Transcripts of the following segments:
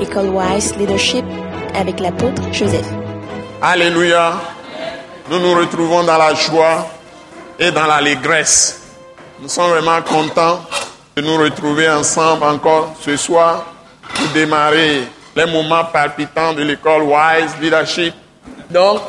École Wise Leadership avec l'apôtre Joseph. Alléluia. Nous nous retrouvons dans la joie et dans l'allégresse. Nous sommes vraiment contents de nous retrouver ensemble encore ce soir pour démarrer les moments palpitants de l'école Wise Leadership. Donc,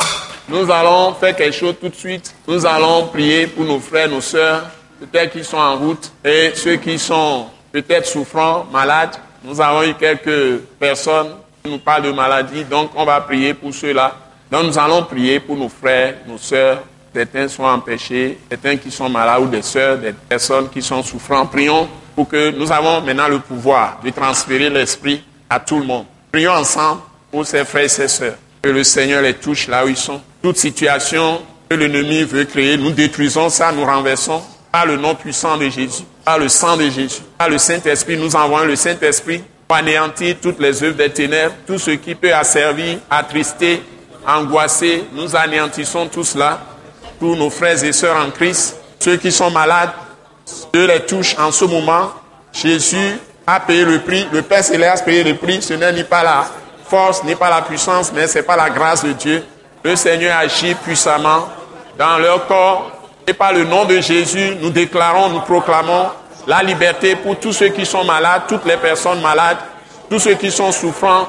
nous allons faire quelque chose tout de suite. Nous allons prier pour nos frères, nos sœurs, peut-être qui sont en route et ceux qui sont peut-être souffrants, malades. Nous avons eu quelques personnes qui nous parlent de maladie, donc on va prier pour ceux-là. Donc nous allons prier pour nos frères, nos sœurs. Certains sont empêchés, certains qui sont malades ou des sœurs, des personnes qui sont souffrantes. Prions pour que nous avons maintenant le pouvoir de transférer l'esprit à tout le monde. Prions ensemble pour ces frères et ces sœurs. Que le Seigneur les touche là où ils sont. Toute situation que l'ennemi veut créer, nous détruisons ça, nous renversons par le nom puissant de Jésus, par le sang de Jésus, par le Saint-Esprit. Nous envoyons le Saint-Esprit pour anéantir toutes les œuvres des ténèbres, tout ce qui peut asservir, attrister, angoisser. Nous anéantissons tout cela. Tous nos frères et sœurs en Christ, ceux qui sont malades, Dieu les touche en ce moment. Jésus a payé le prix, le Père Céleste a payé le prix. Ce n'est ni pas la force, ni pas la puissance, mais c'est pas la grâce de Dieu. Le Seigneur agit puissamment dans leur corps et par le nom de Jésus, nous déclarons, nous proclamons la liberté pour tous ceux qui sont malades, toutes les personnes malades, tous ceux qui sont souffrants.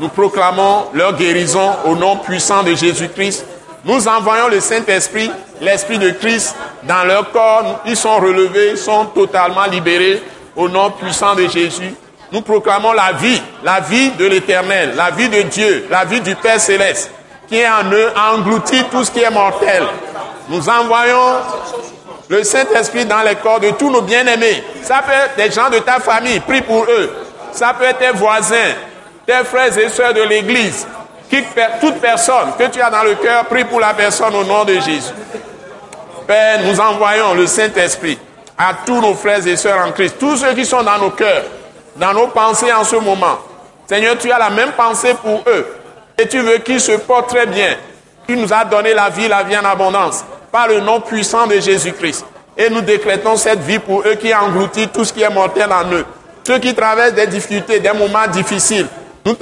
Nous proclamons leur guérison au nom puissant de Jésus-Christ. Nous envoyons le Saint-Esprit, l'Esprit de Christ dans leur corps. Ils sont relevés, ils sont totalement libérés au nom puissant de Jésus. Nous proclamons la vie, la vie de l'Éternel, la vie de Dieu, la vie du Père céleste, qui est en eux, engloutit tout ce qui est mortel. Nous envoyons le Saint-Esprit dans les corps de tous nos bien-aimés. Ça peut être des gens de ta famille, prie pour eux. Ça peut être tes voisins, tes frères et sœurs de l'Église. Toute personne que tu as dans le cœur, prie pour la personne au nom de Jésus. Père, nous envoyons le Saint-Esprit à tous nos frères et sœurs en Christ, tous ceux qui sont dans nos cœurs, dans nos pensées en ce moment. Seigneur, tu as la même pensée pour eux. Et tu veux qu'ils se portent très bien. Tu nous as donné la vie, la vie en abondance, par le nom puissant de Jésus-Christ. Et nous décrétons cette vie pour eux qui engloutit tout ce qui est mortel en eux. Ceux qui traversent des difficultés, des moments difficiles, nous,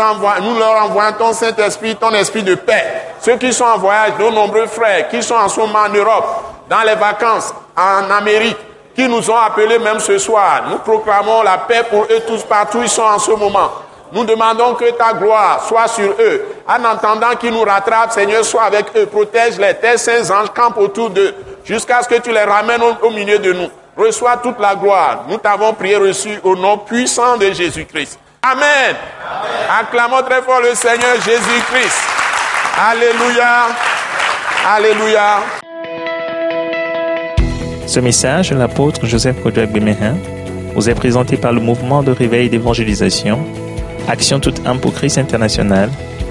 nous leur envoyons ton Saint-Esprit, ton esprit de paix. Ceux qui sont en voyage, nos nombreux frères, qui sont en ce moment en Europe, dans les vacances, en Amérique, qui nous ont appelés même ce soir. Nous proclamons la paix pour eux tous partout où ils sont en ce moment. Nous demandons que ta gloire soit sur eux. En entendant qu'ils nous rattrapent, Seigneur, sois avec eux. Protège-les. Tes saints anges campent autour d'eux jusqu'à ce que tu les ramènes au, milieu de nous. Reçois toute la gloire. Nous t'avons prié reçu au nom puissant de Jésus-Christ. Amen. Acclamons très fort le Seigneur Jésus-Christ. Alléluia. Alléluia. Ce message de l'apôtre Joseph Kodouak Bemehin vous est présenté par le mouvement de réveil d'évangélisation Action toute âme pour Christ international,